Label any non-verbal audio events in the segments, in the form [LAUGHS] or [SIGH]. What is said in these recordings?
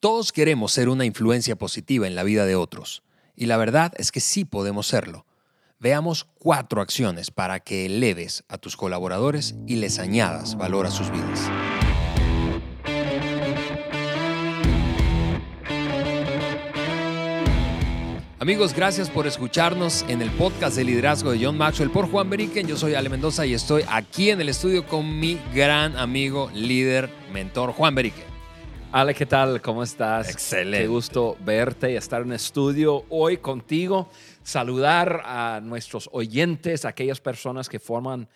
Todos queremos ser una influencia positiva en la vida de otros, y la verdad es que sí podemos serlo. Veamos cuatro acciones para que eleves a tus colaboradores y les añadas valor a sus vidas. Amigos, gracias por escucharnos en el podcast de liderazgo de John Maxwell por Juan Beriken. Yo soy Ale Mendoza y estoy aquí en el estudio con mi gran amigo, líder, mentor Juan Beriken. Ale, ¿qué tal? ¿Cómo estás? Excelente. Qué gusto verte y estar en el estudio hoy contigo. Saludar a nuestros oyentes, aquellas personas que forman,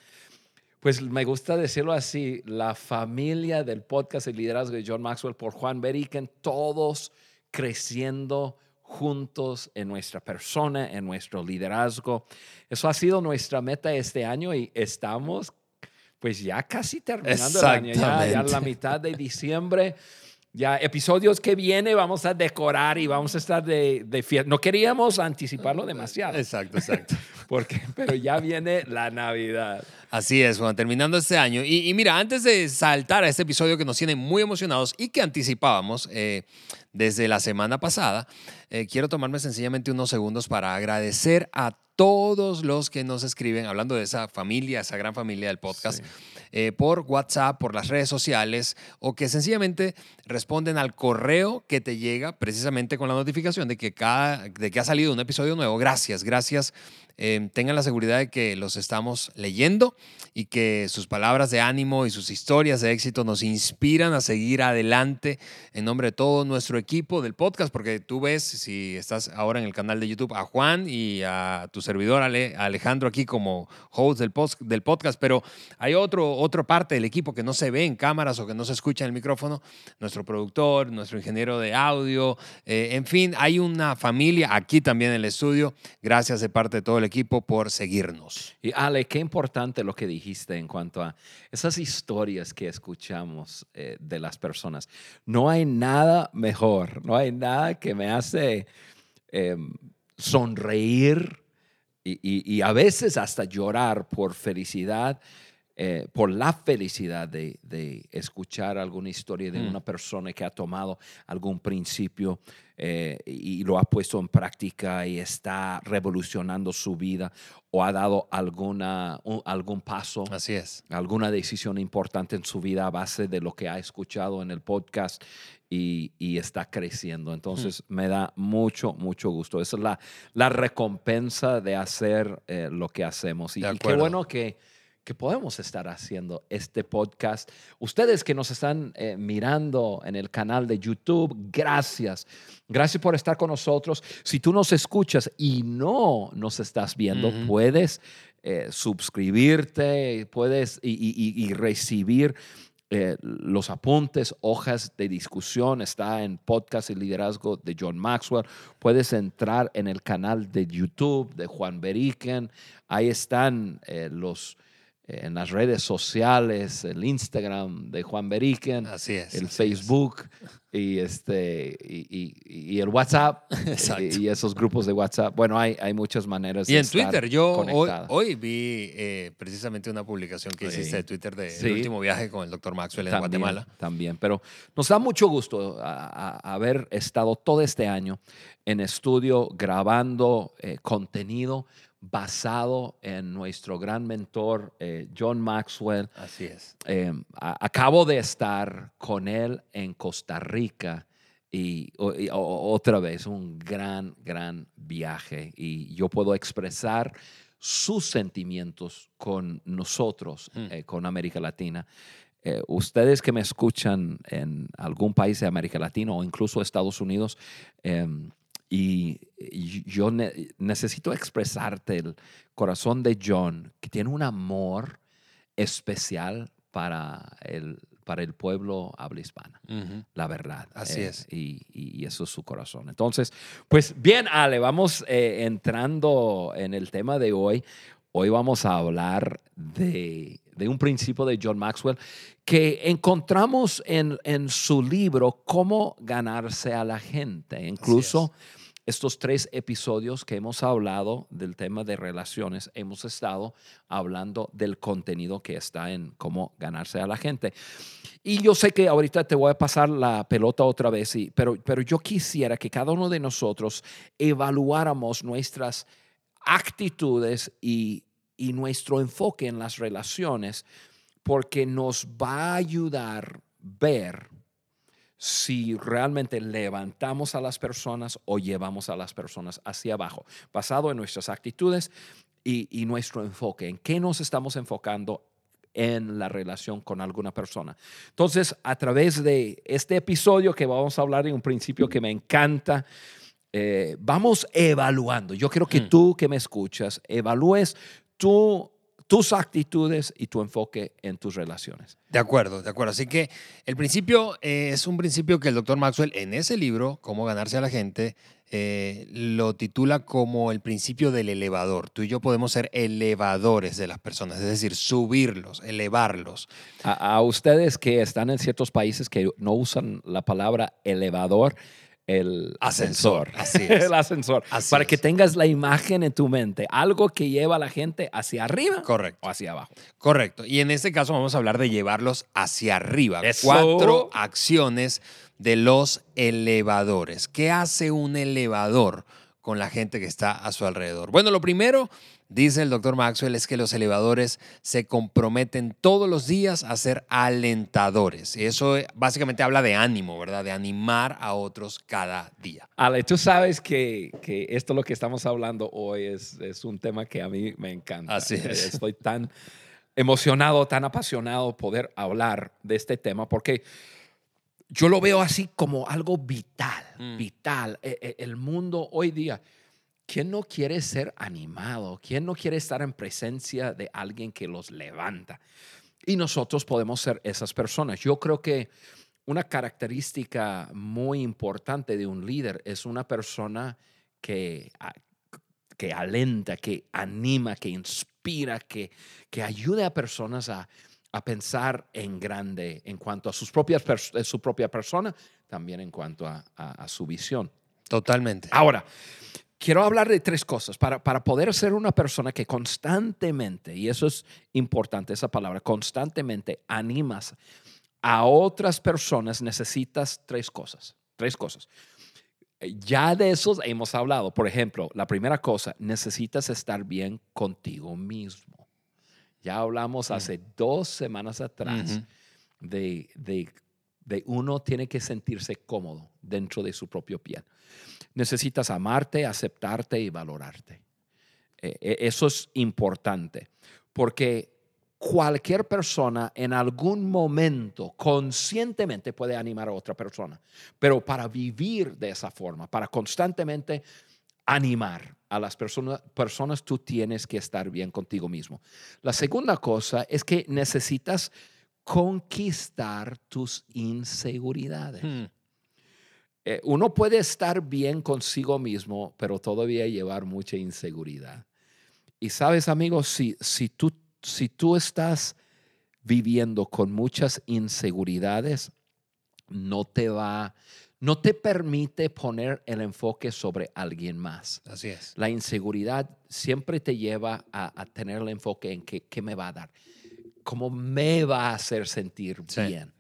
pues me gusta decirlo así, la familia del podcast de liderazgo de John Maxwell por Juan Beriken, todos creciendo juntos en nuestra persona, en nuestro liderazgo. Eso ha sido nuestra meta este año y estamos pues ya casi terminando el año, ya, ya la mitad de diciembre. Ya episodios que viene vamos a decorar y vamos a estar de, de fiesta. No queríamos anticiparlo demasiado. Exacto, exacto. [LAUGHS] Porque, pero ya viene la Navidad. Así es, Juan, terminando este año. Y, y, mira, antes de saltar a este episodio que nos tiene muy emocionados y que anticipábamos eh, desde la semana pasada, eh, quiero tomarme sencillamente unos segundos para agradecer a todos los que nos escriben, hablando de esa familia, esa gran familia del podcast. Sí. Eh, por WhatsApp, por las redes sociales o que sencillamente responden al correo que te llega precisamente con la notificación de que, cada, de que ha salido un episodio nuevo. Gracias, gracias. Eh, tengan la seguridad de que los estamos leyendo y que sus palabras de ánimo y sus historias de éxito nos inspiran a seguir adelante en nombre de todo nuestro equipo del podcast, porque tú ves, si estás ahora en el canal de YouTube, a Juan y a tu servidor Ale, a Alejandro aquí como host del, post, del podcast, pero hay otro, otra parte del equipo que no se ve en cámaras o que no se escucha en el micrófono, nuestro productor, nuestro ingeniero de audio, eh, en fin, hay una familia aquí también en el estudio. Gracias de parte de todo el equipo por seguirnos. Y Ale, qué importante lo que dijiste en cuanto a esas historias que escuchamos eh, de las personas. No hay nada mejor, no hay nada que me hace eh, sonreír y, y, a veces hasta llorar por felicidad. Eh, por la felicidad de, de, escuchar alguna historia de mm. una persona que ha tomado algún principio eh, y lo ha puesto en práctica y está revolucionando su vida o ha dado alguna, un, algún paso, Así es. alguna decisión importante en su vida a base de lo que ha escuchado en el podcast y, y está creciendo. Entonces mm. me da mucho, mucho gusto. Esa es la, la recompensa de hacer eh, lo que hacemos. Y, y qué bueno que que podemos estar haciendo este podcast. Ustedes que nos están eh, mirando en el canal de YouTube, gracias. Gracias por estar con nosotros. Si tú nos escuchas y no nos estás viendo, uh -huh. puedes eh, suscribirte, puedes y, y, y recibir eh, los apuntes, hojas de discusión, está en Podcast y Liderazgo de John Maxwell. Puedes entrar en el canal de YouTube de Juan Beriken. Ahí están eh, los en las redes sociales, el Instagram de Juan Beriken, así es, el así Facebook es. y este y, y, y, el WhatsApp [LAUGHS] y, y, esos grupos de WhatsApp. Bueno, hay, hay muchas maneras. Y de en Twitter, yo hoy, hoy, vi eh, precisamente una publicación que sí. hiciste de Twitter del de, último viaje con el doctor Maxwell en también, Guatemala. También, pero nos da mucho gusto a, a haber estado todo este año en estudio grabando eh, contenido basado en nuestro gran mentor eh, John Maxwell. Así es. Eh, a, acabo de estar con él en Costa Rica y, y, otra vez un gran, gran viaje y yo puedo expresar sus sentimientos con nosotros, mm. eh, con América Latina. Eh, ustedes que me escuchan en algún país de América Latina o incluso Estados Unidos, eh, y, yo ne necesito expresarte el corazón de John, que tiene un amor especial para el, para el pueblo habla hispana, uh -huh. la verdad. Así eh, es. Y, y, eso es su corazón. Entonces, pues bien, Ale, vamos eh, entrando en el tema de hoy. Hoy vamos a hablar de, de, un principio de John Maxwell que encontramos en, en su libro Cómo ganarse a la gente. Incluso estos tres episodios que hemos hablado del tema de relaciones, hemos estado hablando del contenido que está en cómo ganarse a la gente. Y yo sé que ahorita te voy a pasar la pelota otra vez, pero, pero yo quisiera que cada uno de nosotros evaluáramos nuestras actitudes y, y nuestro enfoque en las relaciones, porque nos va a ayudar ver si realmente levantamos a las personas o llevamos a las personas hacia abajo, basado en nuestras actitudes y, nuestro enfoque, en qué nos estamos enfocando en la relación con alguna persona. Entonces, a través de este episodio que vamos a hablar en un principio que me encanta, eh, vamos evaluando. Yo quiero que hmm. tú que me escuchas evalúes tú tus actitudes y tu enfoque en tus relaciones. De acuerdo, de acuerdo. Así que el principio eh, es un principio que el doctor Maxwell en ese libro, Cómo ganarse a la gente, eh, lo titula como el principio del elevador. Tú y yo podemos ser elevadores de las personas, es decir, subirlos, elevarlos. A, a ustedes que están en ciertos países que no usan la palabra elevador, [LAUGHS] el ascensor. Así es. el ascensor. para que tengas la imagen en tu mente, algo que lleva a la gente hacia arriba Correcto. o hacia abajo. Correcto. Y en este caso vamos a hablar de llevarlos hacia arriba. Cuatro acciones de los elevadores. ¿Qué hace un elevador con la gente que está a su alrededor? Bueno, lo primero Dice el doctor Maxwell es que los elevadores se comprometen todos los días a ser alentadores. Y eso eh, básicamente habla de ánimo, ¿verdad? De animar a otros cada día. Ale, tú sabes que, que esto lo que estamos hablando hoy es, es, un tema que a mí me encanta. Así es. Estoy tan emocionado, tan apasionado poder hablar de este tema porque yo lo veo así como algo vital, mm. vital. E, e, el mundo hoy día ¿Quién no quiere ser animado? ¿Quién no quiere estar en presencia de alguien que los levanta? Y nosotros podemos ser esas personas. Yo creo que una característica muy importante de un líder es una persona que, que alenta, que anima, que inspira, que, que ayude a personas a, pensar en grande en cuanto a sus propias, su propia persona, también en cuanto a, a su visión. Totalmente. Ahora, quiero hablar de tres cosas para, para poder ser una persona que constantemente, y eso es importante, esa palabra, constantemente animas a otras personas, necesitas tres cosas, tres cosas. Ya de esos hemos hablado. Por ejemplo, la primera cosa, necesitas estar bien contigo mismo. Ya hablamos hace dos semanas atrás de, de, de uno tiene que sentirse cómodo dentro de su propio piel necesitas amarte, aceptarte y valorarte. E, e, eso es importante, porque cualquier persona en algún momento conscientemente puede animar a otra persona, pero para vivir de esa forma, para constantemente animar a las personas, personas tú tienes que estar bien contigo mismo. La segunda cosa es que necesitas conquistar tus inseguridades. Hmm. Eh, uno puede estar bien consigo mismo, pero todavía llevar mucha inseguridad. Y sabes, amigos, si, si, tú, si tú estás viviendo con muchas inseguridades, no te va, no te permite poner el enfoque sobre alguien más. Así es. La inseguridad siempre te lleva a, tener el enfoque en qué, qué me va a dar cómo me va a hacer sentir bien.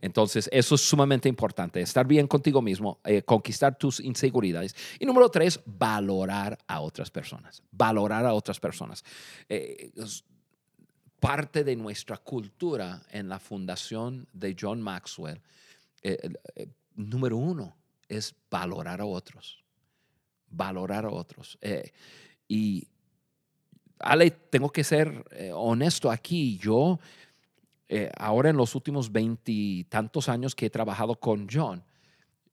Entonces, eso es sumamente importante, estar bien contigo mismo, eh, conquistar tus inseguridades. Y número tres, valorar a otras personas, valorar a otras personas. Eh, parte de nuestra cultura en la fundación de John Maxwell, eh, número uno, es valorar a otros, valorar a otros. y Ale, tengo que ser eh, honesto aquí. Yo, eh, ahora en los últimos veintitantos años que he trabajado con John,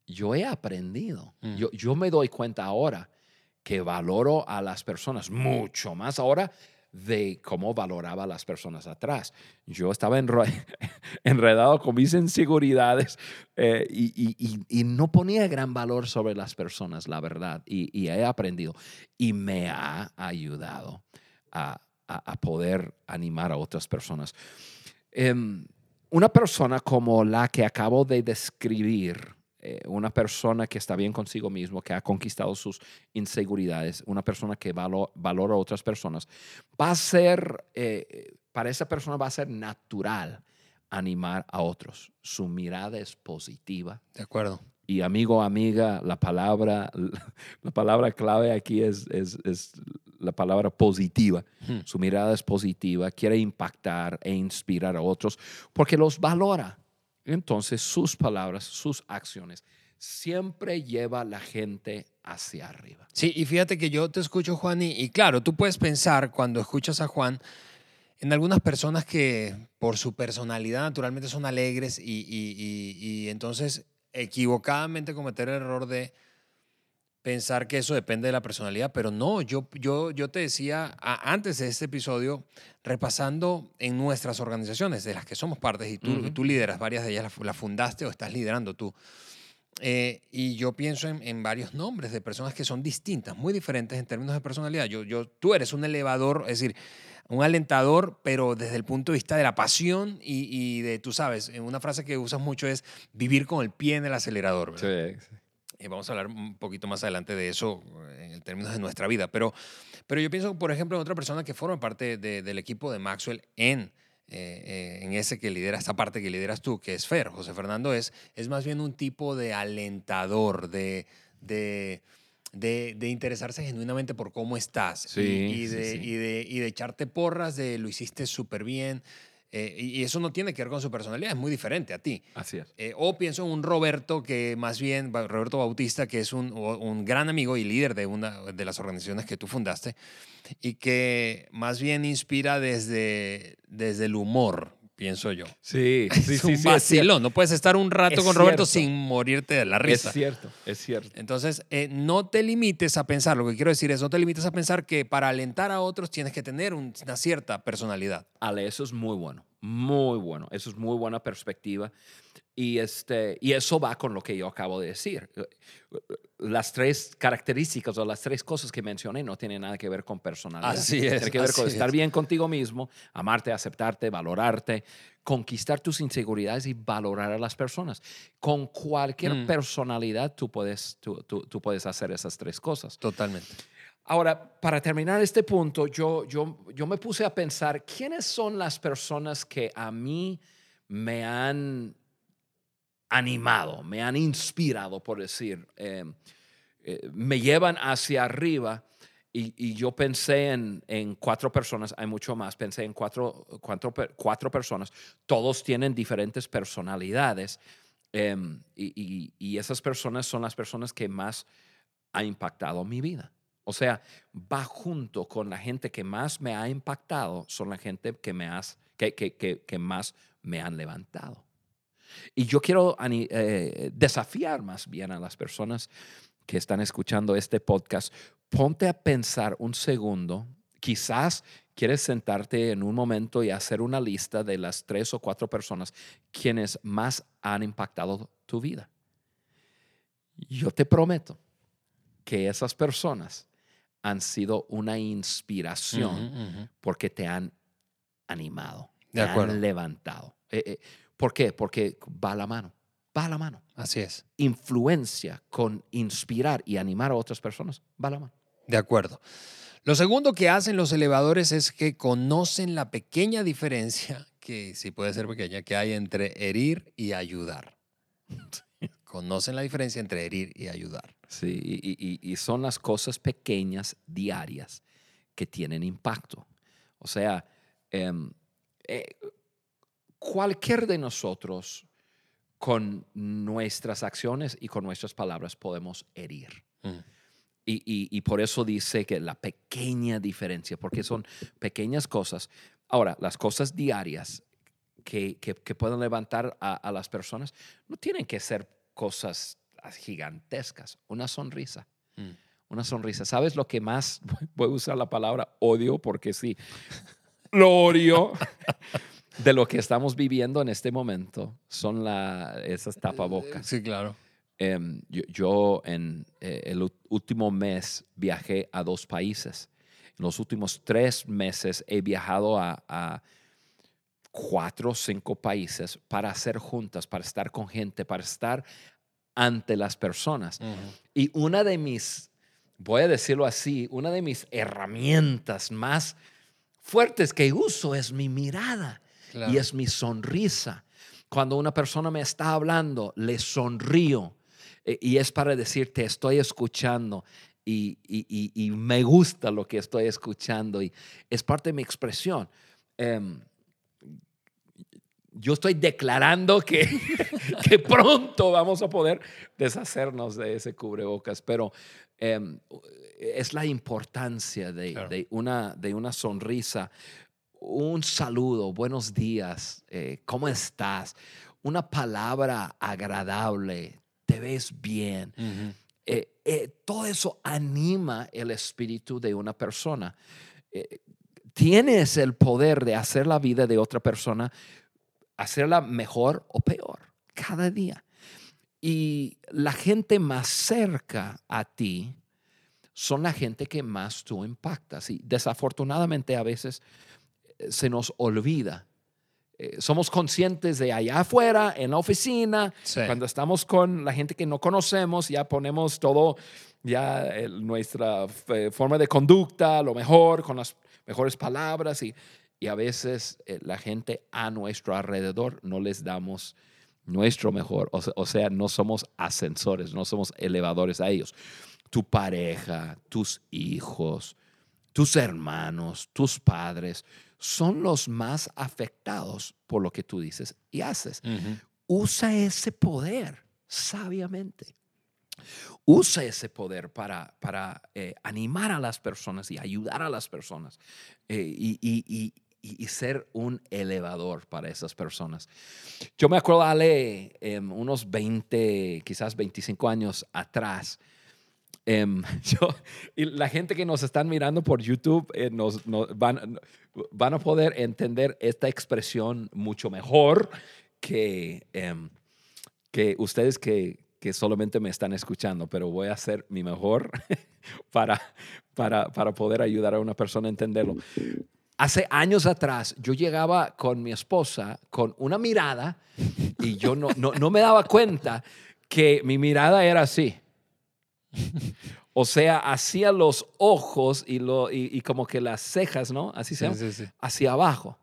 yo he aprendido. Mm. Yo, yo me doy cuenta ahora que valoro a las personas mucho más ahora de cómo valoraba a las personas atrás. Yo estaba [LAUGHS] enredado con mis inseguridades eh, y, no ponía gran valor sobre las personas, la verdad, y, he aprendido y me ha ayudado a, poder animar a otras personas. Em, una persona como la que acabo de describir, eh, una persona que está bien consigo mismo, que ha conquistado sus inseguridades, una persona que valora a otras personas, va a ser, eh, para esa persona va a ser natural animar a otros. Su mirada es positiva. De acuerdo. Y amigo, amiga, la palabra, [LAUGHS] la palabra clave aquí es, es, es la palabra positiva. Hmm. Su mirada es positiva, quiere impactar e inspirar a otros porque los valora. Entonces sus palabras, sus acciones, siempre lleva a la gente hacia arriba. Sí, y fíjate que yo te escucho, Juan, y, claro, tú puedes pensar cuando escuchas a Juan en algunas personas que por su personalidad naturalmente son alegres y, y entonces equivocadamente cometer el error de pensar que eso depende de la personalidad, pero no, yo, yo, yo te decía antes de este episodio, repasando en nuestras organizaciones de las que somos partes y tú, tú lideras, varias de ellas las fundaste o estás liderando tú. Eh, y yo pienso en, varios nombres de personas que son distintas, muy diferentes en términos de personalidad. Yo, yo, tú eres un elevador, es decir, un alentador, pero desde el punto de vista de la pasión y, y de, tú sabes, una frase que usas mucho es vivir con el pie en el acelerador. Sí, sí. Y vamos a hablar un poquito más adelante de eso eh, en términos de nuestra vida. Pero, pero yo pienso, por ejemplo, en otra persona que forma parte del equipo de Maxwell en, eh, eh, en ese que lidera, esta parte que lideras tú, que es Fer. José Fernando es, es más bien un tipo de alentador, de, de, de, interesarse genuinamente por cómo estás y, de, Y, de, y de echarte porras de lo hiciste súper bien. Eh, y eso no tiene que ver con su personalidad, es muy diferente a ti. Así es. Eh, o pienso en un Roberto que más bien, Roberto Bautista, que es un, un, gran amigo y líder de una de las organizaciones que tú fundaste y que más bien inspira desde, desde el humor, pienso yo. Sí, [LAUGHS] sí, es un vacilón. no puedes estar un rato con Roberto sin morirte de la risa. Es cierto, es cierto. Entonces, eh, no te limites a pensar, lo que quiero decir es, no te limites a pensar que para alentar a otros tienes que tener una cierta personalidad. Ale, eso es muy bueno, muy bueno. Eso es muy buena perspectiva. Y, este, y eso va con lo que yo acabo de decir. Las tres características o las tres cosas que mencioné no tienen nada que ver con personalidad. Así es. Tiene que ver con estar bien contigo mismo, amarte, aceptarte, valorarte, conquistar tus inseguridades y valorar a las personas. Con cualquier mm. personalidad tú puedes, tú, tú, puedes hacer esas tres cosas. Totalmente. Ahora, para terminar este punto, yo, yo, yo me puse a pensar, ¿quiénes son las personas que a mí me han animado, me han inspirado, por decir, eh, eh, me llevan hacia arriba. Y, yo pensé en, cuatro personas, hay mucho más, pensé en cuatro, cuatro, cuatro personas, todos tienen diferentes personalidades em, y, y, esas personas son las personas que más ha impactado mi vida. O sea, va junto con la gente que más me ha impactado, son la gente que, me has, que, que, que más me han levantado. Y yo quiero eh, desafiar más bien a las personas que están escuchando este podcast, ponte a pensar un segundo, quizás quieres sentarte en un momento y hacer una lista de las tres o cuatro personas quienes más han impactado tu vida. Yo te prometo que esas personas han sido una inspiración porque te han animado, te han levantado. Eh, eh, ¿Por qué? Porque va a la mano, va a la mano. Así es. Influencia con inspirar y animar a otras personas, va a la mano. De acuerdo. Lo segundo que hacen los elevadores es que conocen la pequeña diferencia, que sí puede ser pequeña, que hay entre herir y ayudar. [LAUGHS] conocen la diferencia entre herir y ayudar. Sí, y, son las cosas pequeñas, diarias, que tienen impacto. O sea, em, eh, cualquier de nosotros con nuestras acciones y con nuestras palabras podemos herir. Mm. Y, por eso dice que la pequeña diferencia, porque son pequeñas cosas. Ahora, las cosas diarias que, pueden levantar a, las personas no tienen que ser cosas gigantescas. Una sonrisa. Mm. Una sonrisa. ¿Sabes lo que más? [LAUGHS] Voy a usar la palabra odio porque sí. [LAUGHS] Lo odio. de lo que estamos viviendo en este momento son la, esas tapabocas. Sí, claro. Em, yo, en eh, el último mes viajé a dos países. En los últimos tres meses he viajado a, cuatro o cinco países para hacer juntas, para estar con gente, para estar ante las personas. Y una de mis, voy a decirlo así, una de mis herramientas más fuertes que uso es mi mirada y es mi sonrisa. Cuando una persona me está hablando, le sonrío eh, y es para decirte, estoy escuchando y, me gusta lo que estoy escuchando y es parte de mi expresión. Em, yo estoy declarando que, [LAUGHS] que, pronto vamos a poder deshacernos de ese cubrebocas, pero em, es la importancia de, una, de una sonrisa, un saludo, buenos días, eh, ¿cómo estás? Una palabra agradable, te ves bien. Eh, eh, todo eso anima el espíritu de una persona. tienes el poder de hacer la vida de otra persona hacerla mejor o peor cada día. Y la gente más cerca a ti son la gente que más tú impactas. Y desafortunadamente a veces eh, se nos olvida. Eh, somos conscientes de allá afuera, en la oficina, cuando estamos con la gente que no conocemos, ya ponemos todo, ya nuestra eh, forma de conducta, lo mejor, con las mejores palabras y y a veces eh, la gente a nuestro alrededor no les damos nuestro mejor, o sea, no somos ascensores, no somos elevadores a ellos. Tu pareja, tus hijos, tus hermanos, tus padres son los más afectados por lo que tú dices y haces. Usa ese poder sabiamente. Usa ese poder para, para eh, animar a las personas y ayudar a las personas. Eh, y, y, ser un elevador para esas personas. Yo me acuerdo, Ale, em, unos 20, quizás 25 años atrás, em, [LAUGHS] yo, y la gente que nos están mirando por YouTube eh, nos, van, van, a poder entender esta expresión mucho mejor que, em, que ustedes que, que solamente me están escuchando, pero voy a hacer mi mejor [LAUGHS] para, para, para poder ayudar a una persona a entenderlo. Hace años atrás yo llegaba con mi esposa con una mirada y yo no, no, me daba cuenta que mi mirada era así. O sea, hacía los ojos y, lo, y, como que las cejas, ¿no? Así se llama. Hacia abajo.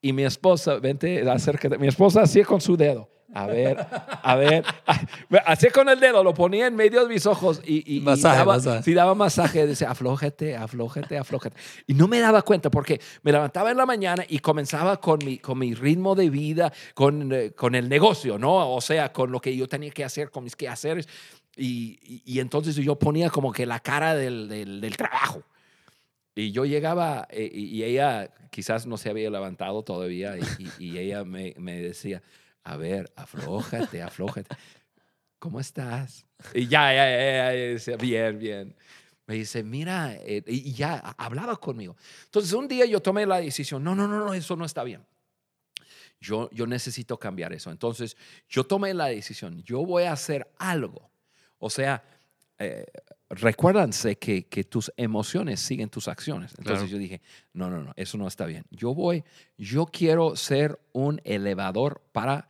Y mi esposa, vente, acércate. Mi esposa hacía con su dedo. A ver, a ver. [LAUGHS] Hacía con el dedo, lo ponía en medio de mis ojos y, daba, masaje. daba masaje. Decía, aflójate, aflójate, aflójate. Y no me daba cuenta porque me levantaba en la mañana y comenzaba con mi, con mi ritmo de vida, con, eh, con el negocio, ¿no? O sea, con lo que yo tenía que hacer, con mis quehaceres. Y, y, entonces yo ponía como que la cara del, del, trabajo. Y yo llegaba eh, y, ella quizás no se había levantado todavía y, ella me, me decía, a ver, aflójate, aflójate. ¿Cómo estás? Y ya, ya, ya, ya, bien, bien. Me dice, mira, eh", y ya hablaba conmigo. Entonces, un día yo tomé la decisión, no, no, no, no, eso no está bien. Yo, yo necesito cambiar eso. Entonces, yo tomé la decisión, yo voy a hacer algo. O sea, eh, recuérdanse que, que, tus emociones siguen tus acciones. Entonces yo dije, no, no, no, eso no está bien. Yo voy, yo quiero ser un elevador para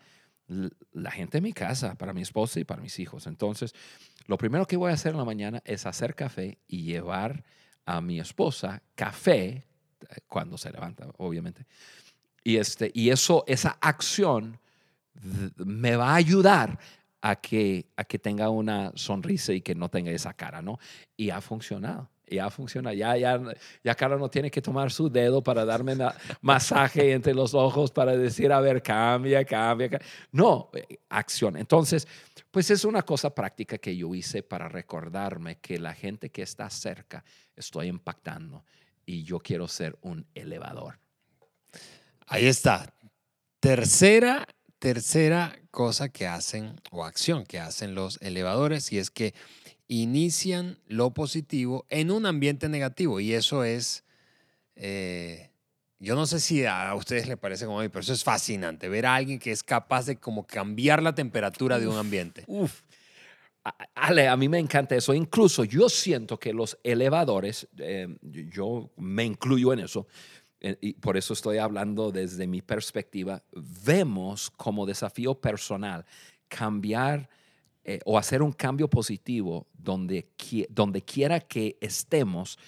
la gente en mi casa, para mi esposa y para mis hijos. Entonces, lo primero que voy a hacer en la mañana es hacer café y llevar a mi esposa café eh, cuando se levanta, obviamente. Y, este, y eso, esa acción me va a ayudar a que, a que tenga una sonrisa y que no tenga esa cara, ¿no? Y ha funcionado. Ya funciona, ya, ya, ya Carlos no tiene que tomar su dedo para darme masaje entre los ojos para decir, a ver, cambia, cambia, cambia. No, eh, acción. Entonces, pues es una cosa práctica que yo hice para recordarme que la gente que está cerca estoy impactando y yo quiero ser un elevador. Ahí está. Tercera, tercera cosa que hacen o acción que hacen los elevadores y es que inician lo positivo en un ambiente negativo. Y eso es, eh, yo no sé si a ustedes les parece como a mí, pero eso es fascinante, ver a alguien que es capaz de como cambiar la temperatura de un ambiente. Uf. Ale, a mí me encanta eso. Incluso yo siento que los elevadores, eh, yo me incluyo en eso, y por eso estoy hablando desde mi perspectiva, vemos como desafío personal cambiar eh, o hacer un cambio positivo donde, donde quiera que estemos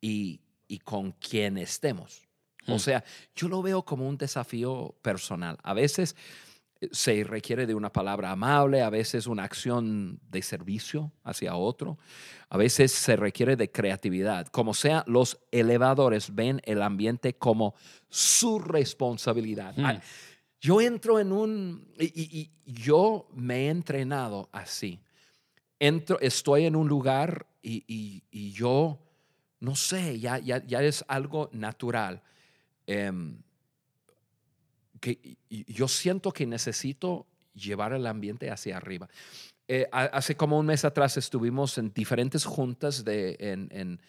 y, y con quien estemos. O hmm. sea, yo lo veo como un desafío personal. A veces se requiere de una palabra amable, a veces una acción de servicio hacia otro, a veces se requiere de creatividad. Como sea, los elevadores ven el ambiente como su responsabilidad. Hmm. Yo entro en un, y, yo me he entrenado así. Entro, estoy en un lugar y, yo, no sé, ya, ya, ya es algo natural. Em, que yo siento que necesito llevar el ambiente hacia arriba. Eh, hace como un mes atrás estuvimos en diferentes juntas de, en, en,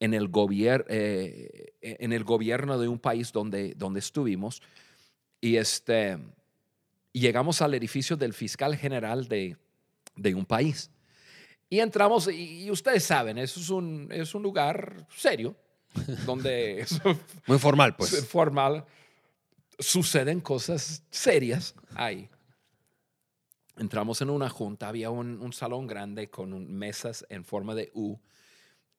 en el, gobier, eh, en el gobierno de un país donde, donde estuvimos y este, llegamos al edificio del fiscal general de, de un país. Y entramos, y, ustedes saben, eso es un, es un lugar serio, donde... [LAUGHS] Muy formal, pues. [LAUGHS] Formal suceden cosas serias ahí. Entramos en una junta, había un, salón grande con mesas en forma de U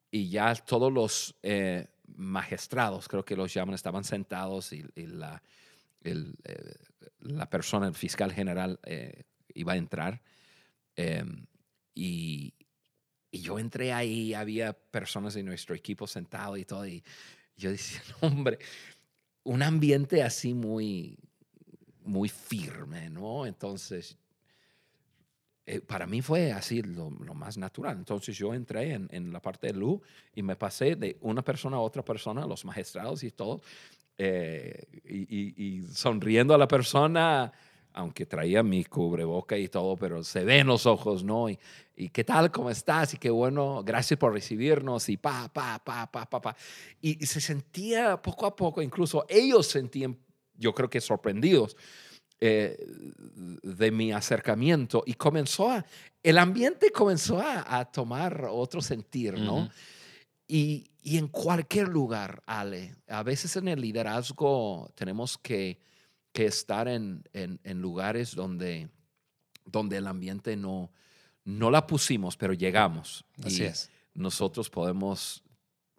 y ya todos los eh, magistrados, creo que los llaman, estaban sentados y, la, eh, la persona, el fiscal general, eh, iba a entrar. Em, y, y, yo entré ahí, había personas de nuestro equipo sentados y todo, y yo decía, hombre, un ambiente así muy, muy firme, ¿no? Entonces, eh, para mí fue así lo, más natural. Entonces yo entré en, la parte de luz y me pasé de una persona a otra persona, los magistrados y todo, eh, y, sonriendo a la persona, aunque traía mi cubreboca y todo, pero se ven los ojos, ¿no? Y, y qué tal, cómo estás, y qué bueno, gracias por recibirnos, y pa, pa, pa, pa, pa, pa. Y, se sentía poco a poco, incluso ellos sentían, yo creo que sorprendidos eh, de mi acercamiento, y comenzó a, el ambiente comenzó a, tomar otro sentir, ¿no? y, y en cualquier lugar, Ale, a veces en el liderazgo tenemos que que estar en, en, lugares donde, donde el ambiente no, no la pusimos, pero llegamos. Así es. Nosotros podemos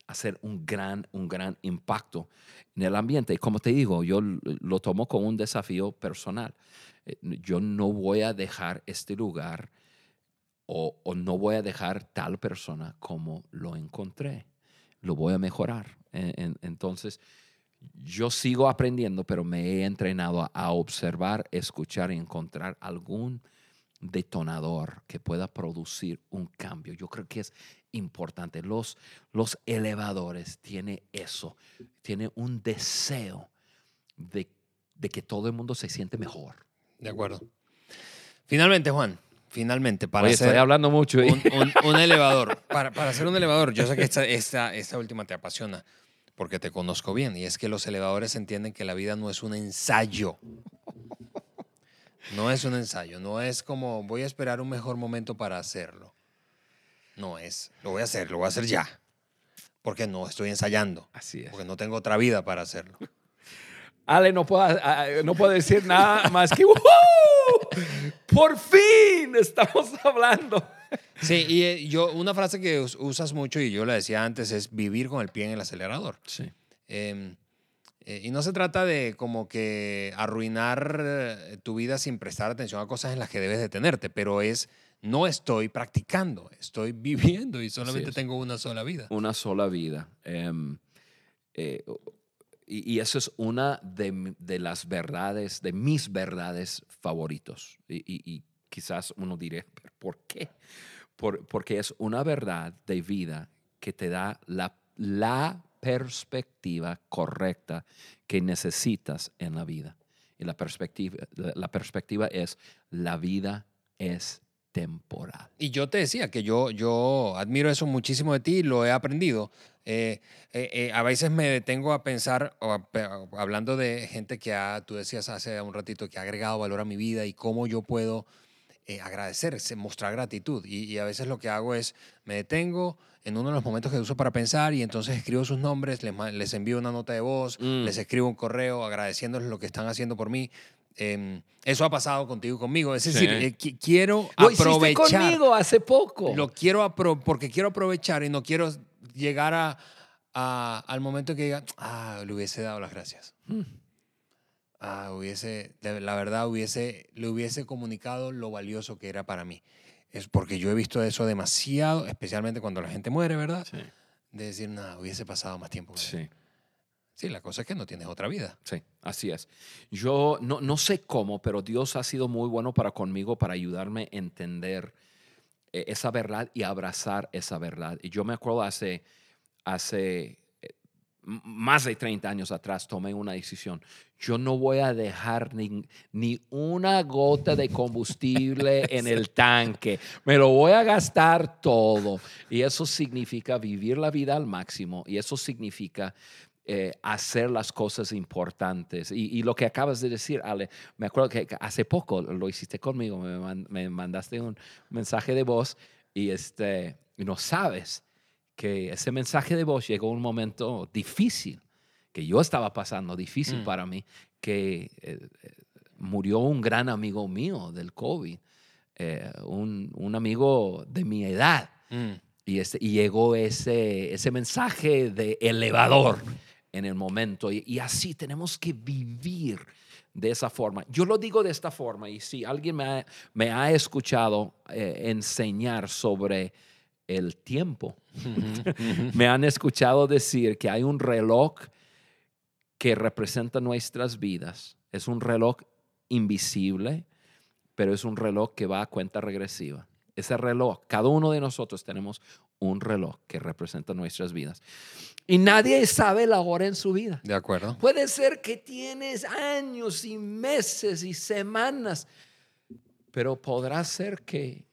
hacer un gran, un gran impacto en el ambiente. Y como te digo, yo lo tomo como un desafío personal. Eh, yo no voy a dejar este lugar o, o no voy a dejar tal persona como lo encontré. Lo voy a mejorar. Entonces, yo sigo aprendiendo, pero me he entrenado a, observar, escuchar y encontrar algún detonador que pueda producir un cambio. Yo creo que es importante. Los, los elevadores tienen eso, tienen un deseo de, que todo el mundo se siente mejor. De acuerdo. Finalmente, Juan, finalmente, para Oye, estoy hablando mucho. Un, elevador, para, para, hacer un elevador, yo sé que esta, esta, esta última te apasiona porque te conozco bien, y es que los elevadores entienden que la vida no es un ensayo. No es un ensayo, no es como voy a esperar un mejor momento para hacerlo. No es, lo voy a hacer, lo voy a hacer ya. Porque no estoy ensayando. Así es. Porque no tengo otra vida para hacerlo. Ale, no puedo, no puedo decir nada más que ¡Por fin estamos hablando! Sí, y eh, yo, una frase que usas mucho y yo la decía antes es vivir con el pie en el acelerador. Sí. Em, eh, y no se trata de como que arruinar eh, tu vida sin prestar atención a cosas en las que debes detenerte, pero es no estoy practicando, estoy [LAUGHS] viviendo y solamente tengo una sola vida. Una sola vida. Em, y, eso es una de, las verdades, de mis verdades favoritos. Y, quizás uno diré, ¿por qué? porque es una verdad de vida que te da la, la perspectiva correcta que necesitas en la vida. Y la perspectiva, la perspectiva es, la vida es temporal. Y yo te decía que yo, yo admiro eso muchísimo de ti, lo he aprendido. Eh, eh, eh, a veces me detengo a pensar, hablando de gente que ha, tú decías hace un ratito, que ha agregado valor a mi vida y cómo yo puedo eh, agradecer, mostrar gratitud. Y, a veces lo que hago es, me detengo en uno de los momentos que uso para pensar y entonces escribo sus nombres, les, les envío una nota de voz, mm. les escribo un correo agradeciéndoles lo que están haciendo por mí. Em, eso ha pasado contigo y conmigo. Es Sí. decir, eh, qui- quiero Lo hiciste aprovechar. conmigo hace poco. Lo quiero apro- porque quiero aprovechar y no quiero llegar a, a- al momento que diga, ah, le hubiese dado las gracias. Mm. Ah, hubiese, la verdad, hubiese, le hubiese comunicado lo valioso que era para mí. Es porque yo he visto eso demasiado, especialmente cuando la gente muere, ¿verdad? Sí, De decir, nada, hubiese pasado más tiempo. con él". sí. Sí, la cosa es que no tienes otra vida. Sí, así es. Yo no, no sé cómo, pero Dios ha sido muy bueno para conmigo, para ayudarme a entender eh, esa verdad y abrazar esa verdad. Y yo me acuerdo hace, hace más de 30 años atrás tomé una decisión. Yo no voy a dejar ni, ni una gota de combustible [LAUGHS] en el tanque. Me lo voy a gastar todo. Y eso significa vivir la vida al máximo. Y eso significa eh, hacer las cosas importantes. Y, y lo que acabas de decir, Ale, me acuerdo que hace poco lo hiciste conmigo, me, man- me mandaste un mensaje de voz y, este, y no sabes que ese mensaje de voz llegó a un momento difícil, que yo estaba pasando, difícil Mm. para mí, que eh, eh, murió un gran amigo mío del COVID, eh, un, un amigo de mi edad. Mm. Y, este, y llegó ese, ese mensaje de elevador en el momento. Y, y así tenemos que vivir de esa forma. Yo lo digo de esta forma, y si alguien me ha, me ha escuchado eh, enseñar sobre el tiempo, [LAUGHS] me han escuchado decir que hay un reloj que representa nuestras vidas. Es un reloj invisible, pero es un reloj que va a cuenta regresiva. Ese reloj, cada uno de nosotros tenemos un reloj que representa nuestras vidas. Y nadie sabe la hora en su vida. De acuerdo. Puede ser que tienes años y meses y semanas, pero podrá ser que,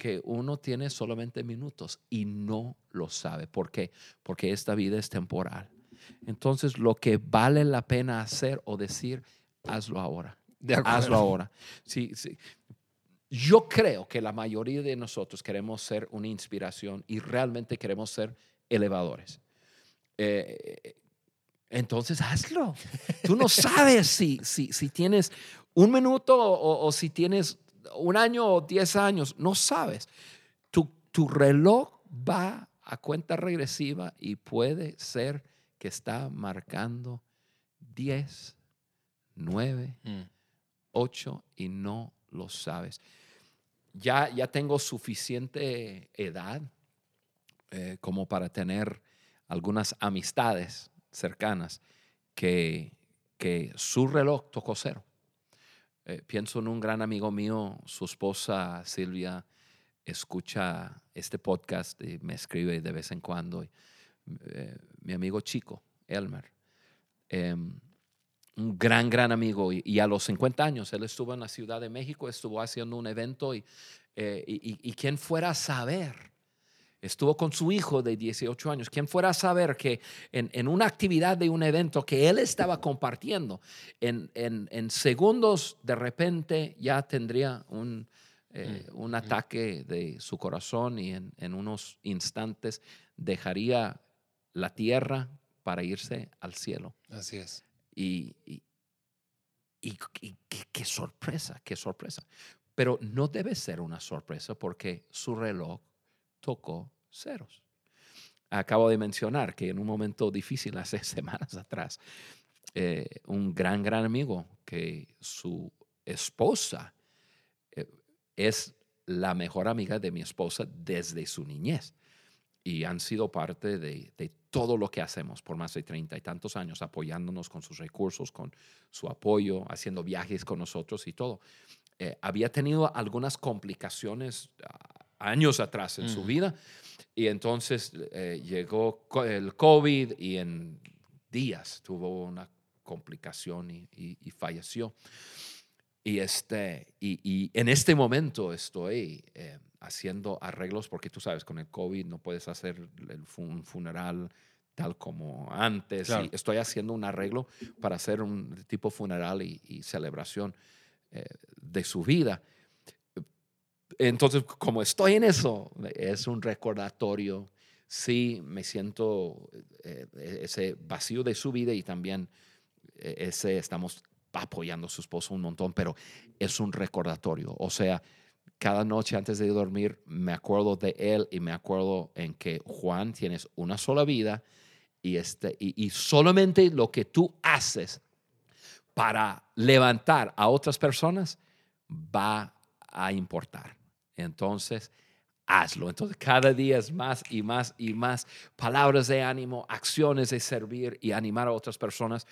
que uno tiene solamente minutos y no lo sabe. ¿Por qué? Porque esta vida es temporal. Entonces, lo que vale la pena hacer o decir, hazlo ahora. De. Hazlo ahora. Sí, sí. Yo creo que la mayoría de nosotros queremos ser una inspiración y realmente queremos ser elevadores. Eh, entonces hazlo. Tú no sabes si, si, si tienes un minuto o, o si tienes un año o diez años. No sabes. Tu, tu reloj va a cuenta regresiva y puede ser que está marcando 10, 9, Mm. 8 y no lo sabes. Ya, ya tengo suficiente edad eh, como para tener algunas amistades cercanas que, que su reloj tocó cero. Eh, pienso en un gran amigo mío, su esposa Silvia escucha este podcast y me escribe de vez en cuando. Y, eh, mi amigo chico, Elmer, em, un gran, gran amigo. Y, a los 50 años, él estuvo en la Ciudad de México, estuvo haciendo un evento y, eh, y, y- y quien fuera a saber, estuvo con su hijo de 18 años, quien fuera a saber que en, en una actividad de un evento que él estaba compartiendo, en, en- en segundos de repente ya tendría un, eh, un ataque de su corazón y en, en unos instantes dejaría la tierra para irse al cielo. Así es. Y, y, y- y qué, qué sorpresa, qué sorpresa. Pero no debe ser una sorpresa porque su reloj tocó ceros. Acabo de mencionar que en un momento difícil, hace [LAUGHS] semanas atrás, eh, un gran, gran amigo que su esposa eh, es la mejor amiga de mi esposa desde su niñez y han sido parte de, de todo lo que hacemos por más de treinta y tantos años, apoyándonos con sus recursos, con su apoyo, haciendo viajes con nosotros y todo. Eh, había tenido algunas complicaciones ah, años atrás en su Ujú. vida y entonces eh, llegó el COVID y en días tuvo una complicación y, y- y falleció. Y, este, y, y en este momento estoy eh, haciendo arreglos porque tú sabes, con el COVID no puedes hacer el un funeral tal como antes. Claro. Y estoy haciendo un arreglo para hacer un tipo funeral y, y celebración eh, de su vida. Entonces, como estoy en eso, es un recordatorio. Sí, me siento eh, ese vacío de su vida y también eh, ese estamos apoyando a su esposo un montón, pero es un recordatorio. O sea, cada noche antes de dormir me acuerdo de él y me acuerdo en que Juan tienes una sola vida y, este, y, y solamente lo que tú haces para levantar a otras personas va a importar. Entonces, hazlo. Entonces, cada día es más y más y más palabras de ánimo, acciones de servir y animar a otras personas,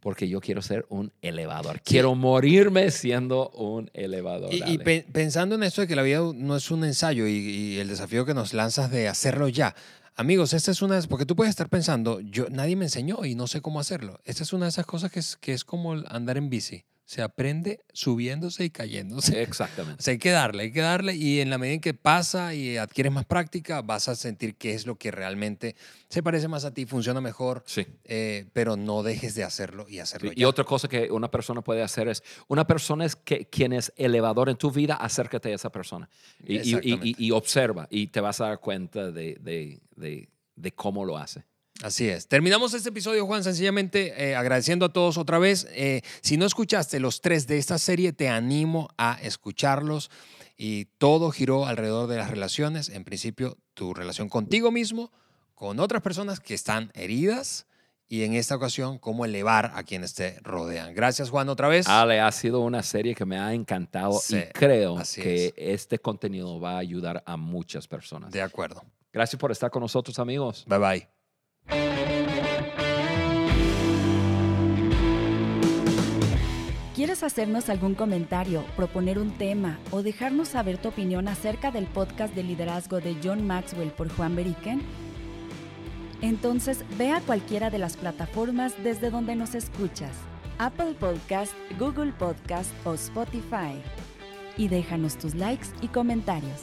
porque yo quiero ser un elevador. Quiero morirme siendo un elevador. Y, y pe- pensando en esto de que la vida no es un ensayo y, y el desafío que nos lanzas de hacerlo ya. Amigos, esta es una, porque tú puedes estar pensando, yo, nadie me enseñó y no sé cómo hacerlo. Esta es una de esas cosas que es, que es como andar en bici. Se aprende subiéndose y cayéndose. [LAUGHS] Exactamente. O sea, hay que darle, hay que darle y en la medida en que pasa y adquieres más práctica, vas a sentir qué es lo que realmente se parece más a ti, funciona mejor, Sí. eh, pero no dejes de hacerlo y hacerlo Y otra cosa que una persona puede hacer es, una persona es que, quien es elevador en tu vida, acércate a esa persona y, y- observa y te vas a dar cuenta de, de- de- de cómo lo hace. Así es. Terminamos este episodio, Juan, sencillamente eh, agradeciendo a todos otra vez. Eh, si no escuchaste los tres de esta serie, te animo a escucharlos. Y todo giró alrededor de las relaciones. En principio, tu relación contigo mismo, con otras personas que están heridas y en esta ocasión, cómo elevar a quienes te rodean. Gracias, Juan, otra vez. Ale, ha sido una serie que me ha encantado Sí, y creo que es. este contenido va a ayudar a muchas personas. De acuerdo. Gracias por estar con nosotros, amigos. Bye bye. ¿Quieres hacernos algún comentario, proponer un tema o dejarnos saber tu opinión acerca del podcast de liderazgo de John Maxwell por Juan Beriken? Entonces ve a cualquiera de las plataformas desde donde nos escuchas, Apple Podcast, Google Podcast o Spotify, y déjanos tus likes y comentarios.